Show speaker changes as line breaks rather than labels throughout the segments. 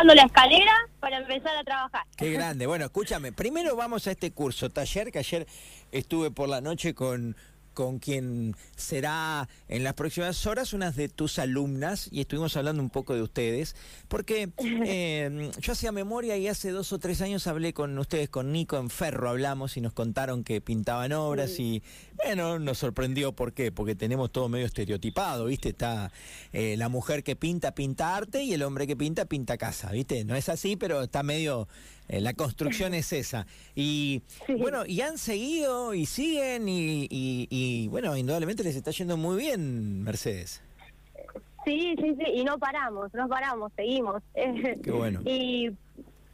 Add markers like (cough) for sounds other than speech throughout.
bajando la escalera para empezar a trabajar.
Qué grande. Bueno, escúchame, primero vamos a este curso, taller, que ayer estuve por la noche con con quien será en las próximas horas unas de tus alumnas y estuvimos hablando un poco de ustedes, porque (laughs) eh, yo hacía memoria y hace dos o tres años hablé con ustedes, con Nico en Ferro, hablamos y nos contaron que pintaban obras y bueno, nos sorprendió, ¿por qué? Porque tenemos todo medio estereotipado, ¿viste? Está eh, la mujer que pinta, pinta arte y el hombre que pinta, pinta casa, ¿viste? No es así, pero está medio eh, la construcción es esa. Y bueno, y han seguido y siguen y, bueno, indudablemente les está yendo muy bien, Mercedes.
Sí, sí, sí, y no paramos, no paramos, seguimos. (laughs)
Qué bueno.
y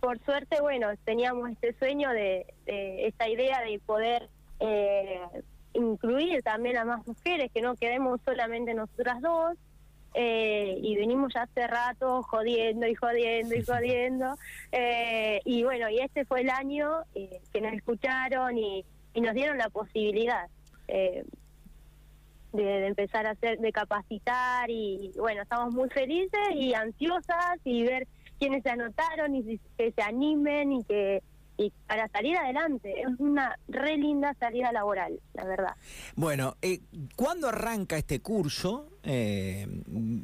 por suerte, bueno, teníamos este sueño de, esta idea de poder eh, incluir también a más mujeres, que no quedemos solamente nosotras dos, eh, y venimos ya hace rato jodiendo y jodiendo y jodiendo. Eh, y bueno, y este fue el año eh, que nos escucharon y, nos dieron la posibilidad de, empezar a hacer, de capacitar y bueno, estamos muy felices y ansiosas y ver quiénes se anotaron y que se animen y que y para salir adelante. Es una re linda salida laboral, la verdad.
Bueno, eh, ¿cuándo arranca este curso? Eh,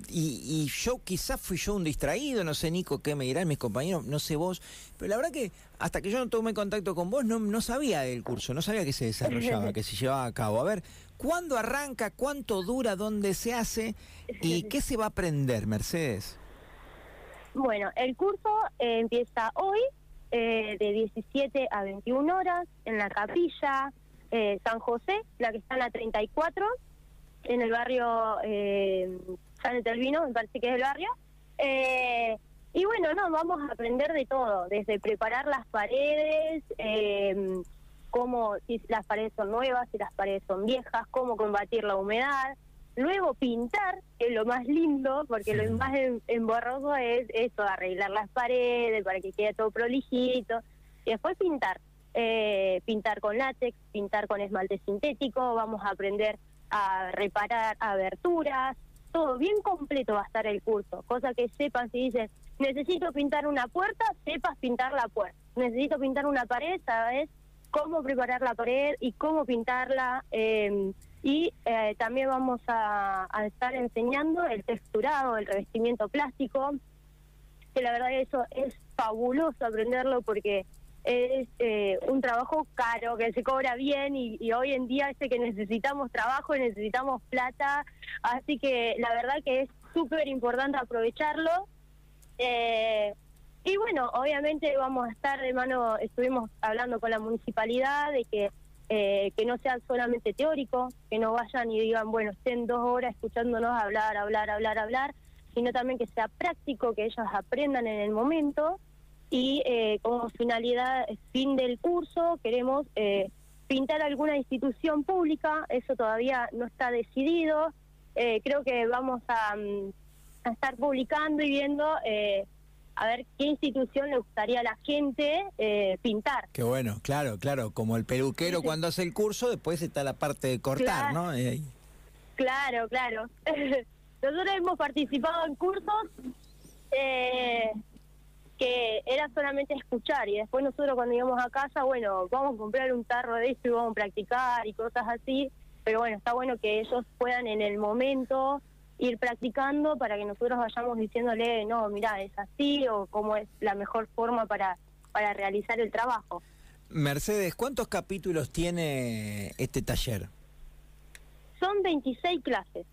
y, yo quizás fui yo un distraído, no sé Nico qué me dirán mis compañeros, no sé vos, pero la verdad que hasta que yo no tomé contacto con vos no, no sabía del curso, no sabía que se desarrollaba, (laughs) que se llevaba a cabo. A ver, ¿cuándo arranca? ¿Cuánto dura? ¿Dónde se hace? ¿Y (laughs) qué se va a aprender, Mercedes?
Bueno, el curso eh, empieza hoy, eh, de 17 a 21 horas en la capilla eh, San José, la que está en la 34, en el barrio eh, San Etelvino, me parece que es el barrio. Eh, y bueno, no, vamos a aprender de todo, desde preparar las paredes, cómo, si las paredes son nuevas, si las paredes son viejas, cómo combatir la humedad, Luego pintar, que es lo más lindo, porque lo más emborroso es eso, arreglar las paredes para que quede todo prolijito. Y después pintar, eh, pintar con látex, pintar con esmalte sintético, vamos a aprender a reparar aberturas, todo bien completo va a estar el curso, cosa que sepan si dices, necesito pintar una puerta, sepas pintar la puerta, necesito pintar una pared, sabes cómo preparar la pared y cómo pintarla. Eh, y eh, también vamos a, estar enseñando el texturado, el revestimiento plástico, que la verdad eso es fabuloso aprenderlo porque es eh, un trabajo caro, que se cobra bien y, hoy en día este que necesitamos trabajo necesitamos plata, así que la verdad que es súper importante aprovecharlo. Eh, y bueno, obviamente vamos a estar de mano, estuvimos hablando con la municipalidad de que eh, que no sea solamente teórico, que no vayan y digan, bueno, estén dos horas escuchándonos hablar, hablar, hablar, hablar, sino también que sea práctico, que ellos aprendan en el momento. Y eh, como finalidad, fin del curso, queremos eh, pintar alguna institución pública, eso todavía no está decidido, creo que vamos mm, a, estar publicando y viendo a ver qué institución le gustaría a la gente eh, pintar.
Qué bueno, claro, claro, como el peluquero cuando hace el curso, después está la parte de cortar, ¿no?
Eh, claro, claro. (laughs) Nosotros hemos participado en cursos eh, que era solamente escuchar y después nosotros cuando íbamos a casa, bueno, vamos a comprar un tarro de esto y vamos a practicar y cosas así, pero bueno, está bueno que ellos puedan en el momento ir practicando para que nosotros vayamos diciéndole, no, mira, es así o cómo es la mejor forma para, para realizar el trabajo.
Mercedes, ¿cuántos capítulos tiene este taller?
Son 26 clases.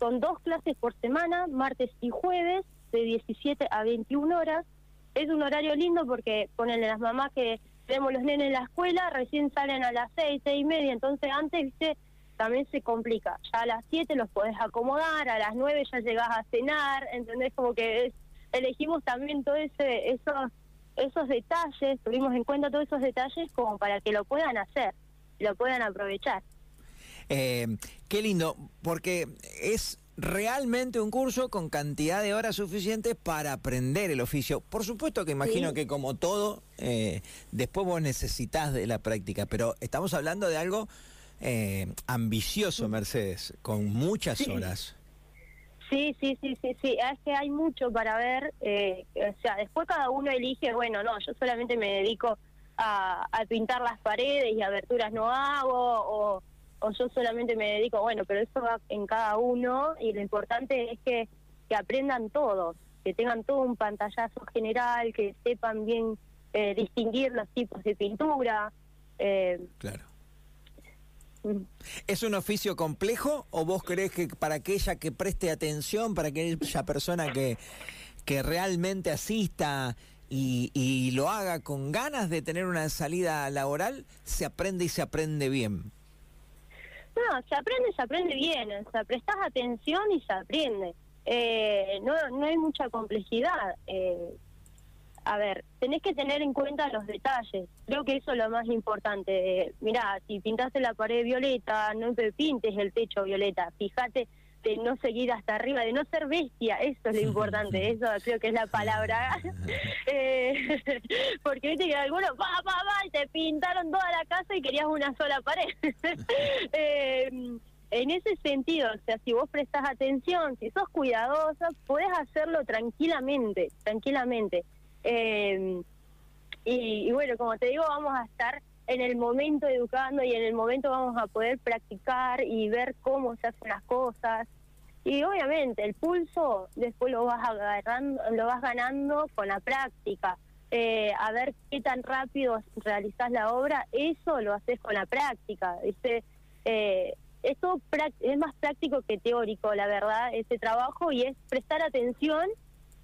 Son dos clases por semana, martes y jueves, de 17 a 21 horas. Es un horario lindo porque ponenle las mamás que vemos los nenes en la escuela, recién salen a las 6, 6 y media, entonces antes, viste, también se complica. Ya a las 7 los podés acomodar, a las 9 ya llegás a cenar, ¿entendés? Como que elegimos también todos ese, esos, esos detalles, tuvimos en cuenta todos esos detalles como para que lo puedan hacer, lo puedan aprovechar.
Eh, qué lindo, porque es realmente un curso con cantidad de horas suficientes para aprender el oficio. Por supuesto que imagino que como todo, eh, después vos necesitas de la práctica, pero estamos hablando de algo eh, ambicioso, Mercedes, con muchas horas.
Sí, sí, sí, sí, sí. Es que hay mucho para ver. Eh, o sea, después cada uno elige, bueno, no, yo solamente me dedico a, pintar las paredes y aberturas no hago, o, o, yo solamente me dedico, bueno, pero eso va en cada uno y lo importante es que, que aprendan todos, que tengan todo un pantallazo general, que sepan bien eh, distinguir los tipos de pintura.
Eh, claro. ¿Es un oficio complejo o vos crees que para aquella que preste atención, para aquella persona que, que realmente asista y, y lo haga con ganas de tener una salida laboral, se aprende y se aprende bien?
No, se aprende, se aprende bien, o sea, prestas atención y se aprende. Eh, no, no hay mucha complejidad. Eh, a ver, tenés que tener en cuenta los detalles. Creo que eso es lo más importante. Mirá, si pintaste la pared violeta, no pintes el techo violeta. Fíjate de no seguir hasta arriba, de no ser bestia. Eso es lo importante. Eso creo que es la palabra. (laughs) eh, (laughs) porque viste que algunos, va, va, va, y te pintaron toda la casa y querías una sola pared. (laughs) eh, en ese sentido, o sea, si vos prestás atención, si sos cuidadosa, podés hacerlo tranquilamente, tranquilamente. Eh, y, bueno, como te digo, vamos a estar en el momento educando y en el momento vamos a poder practicar y ver cómo se hacen las cosas. Y obviamente el pulso después lo vas agarrando, lo vas ganando con la práctica. Eh, a ver qué tan rápido realizás la obra, eso lo haces con la práctica. ¿viste? Eh, esto es más práctico que teórico, la verdad, ese trabajo, y es prestar atención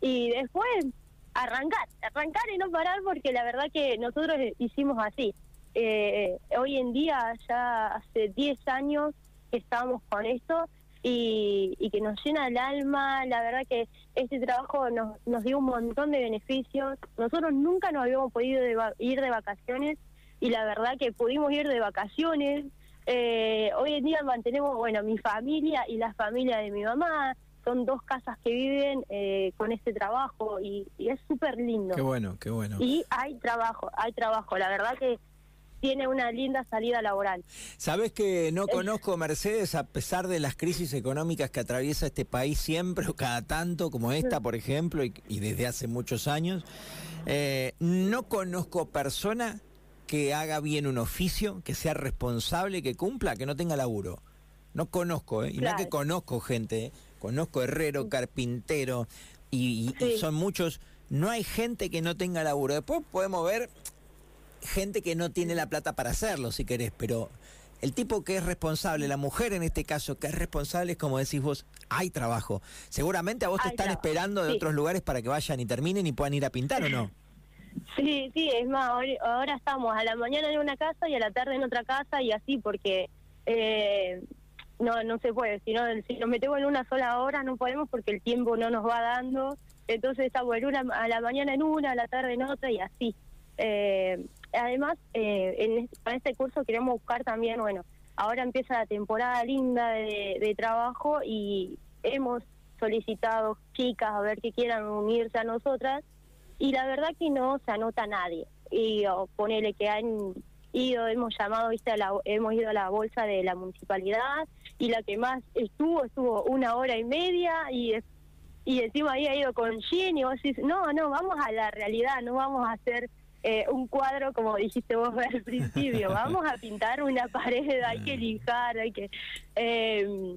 y después arrancar, arrancar y no parar porque la verdad que nosotros hicimos así. Eh, hoy en día, ya hace 10 años que estamos con esto y, y, que nos llena el alma, la verdad que este trabajo nos, nos dio un montón de beneficios. Nosotros nunca nos habíamos podido ir de vacaciones y la verdad que pudimos ir de vacaciones. Eh, hoy en día mantenemos, bueno, mi familia y la familia de mi mamá, son dos casas que viven eh, con este trabajo y, es súper lindo.
Qué bueno, qué bueno.
Y hay trabajo, hay trabajo. La verdad que tiene una linda salida laboral.
Sabes que no conozco Mercedes a pesar de las crisis económicas que atraviesa este país siempre o cada tanto, como esta, por ejemplo, y, desde hace muchos años. Eh, no conozco persona que haga bien un oficio, que sea responsable, que cumpla, que no tenga laburo. No conozco, ¿eh? y no que conozco gente. ¿eh? Conozco herrero, carpintero, y, son muchos. No hay gente que no tenga laburo. Después podemos ver gente que no tiene la plata para hacerlo, si querés, pero el tipo que es responsable, la mujer en este caso que es responsable, es como decís vos, hay trabajo. Seguramente a vos te están esperando de otros lugares para que vayan y terminen y puedan ir a pintar, ¿o no?
Sí, sí, es más, ahora estamos a la mañana en una casa y a la tarde en otra casa y así, porque eh, no no se puede. Si, no, si nos metemos en una sola hora no podemos porque el tiempo no nos va dando. Entonces estamos en una, a la mañana en una, a la tarde en otra y así. Eh, además, eh, en para este curso queremos buscar también, bueno, ahora empieza la temporada linda de, trabajo y hemos solicitado chicas a ver que quieran unirse a nosotras y la verdad que no se anota nadie. Y o ponele que han ido, hemos llamado, viste, la, hemos ido a la bolsa de la municipalidad y la que más estuvo, estuvo una hora y media y, y encima había ido con Jean y vos decís, no, no, vamos a la realidad, no vamos a hacer eh, un cuadro como dijiste vos (laughs) al principio, vamos a pintar una pared, hay que lijar, hay que... Eh,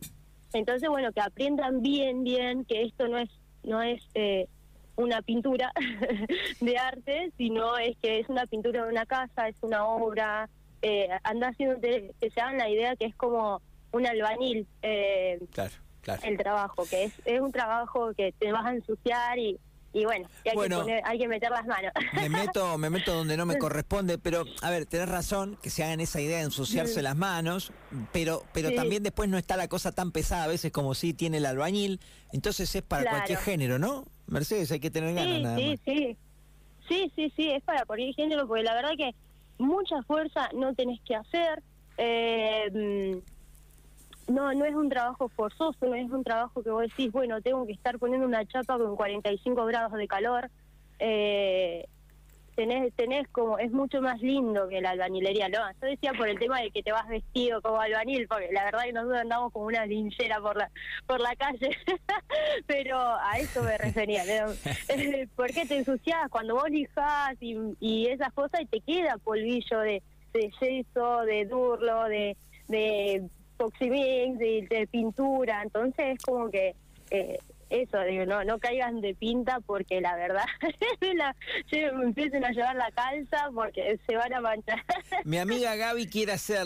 entonces, bueno, que aprendan bien, bien, que esto no es, no es eh, una pintura (laughs) de arte, sino es que es una pintura de una casa, es una obra, eh, anda haciendo que se hagan la idea que es como un albañil eh, el trabajo, que es, es un trabajo que te vas a ensuciar y, y bueno, hay, que hay que meter las manos.
Me (laughs) meto, me meto donde no me corresponde, pero a ver, tenés razón que se hagan esa idea de ensuciarse las manos, pero pero también después no está la cosa tan pesada a veces como si tiene el albañil, entonces es para cualquier género, ¿no? Mercedes, hay que tener ganas nada
sí,
más.
Sí, sí, sí, sí, es para cualquier género, porque la verdad que mucha fuerza no tenés que hacer. Eh, no no es un trabajo forzoso, no es un trabajo que vos decís, bueno, tengo que estar poniendo una chapa con 45 grados de calor. Eh, tenés, tenés como, es mucho más lindo que la albañilería, ¿no? Yo decía por el tema de que te vas vestido como albañil, porque la verdad que nosotros andamos como una linchera por la, por la calle, (laughs) pero a eso me refería, ¿no? (laughs) porque te ensucias cuando vos lijas y, y esas cosas y te queda polvillo de, de yeso, de durlo, de, de de, de pintura, entonces es como que... Eh, eso, digo, no, no caigan de pinta porque la verdad, (laughs) la, empiecen a llevar la calza porque se van a manchar.
Mi amiga Gaby quiere hacer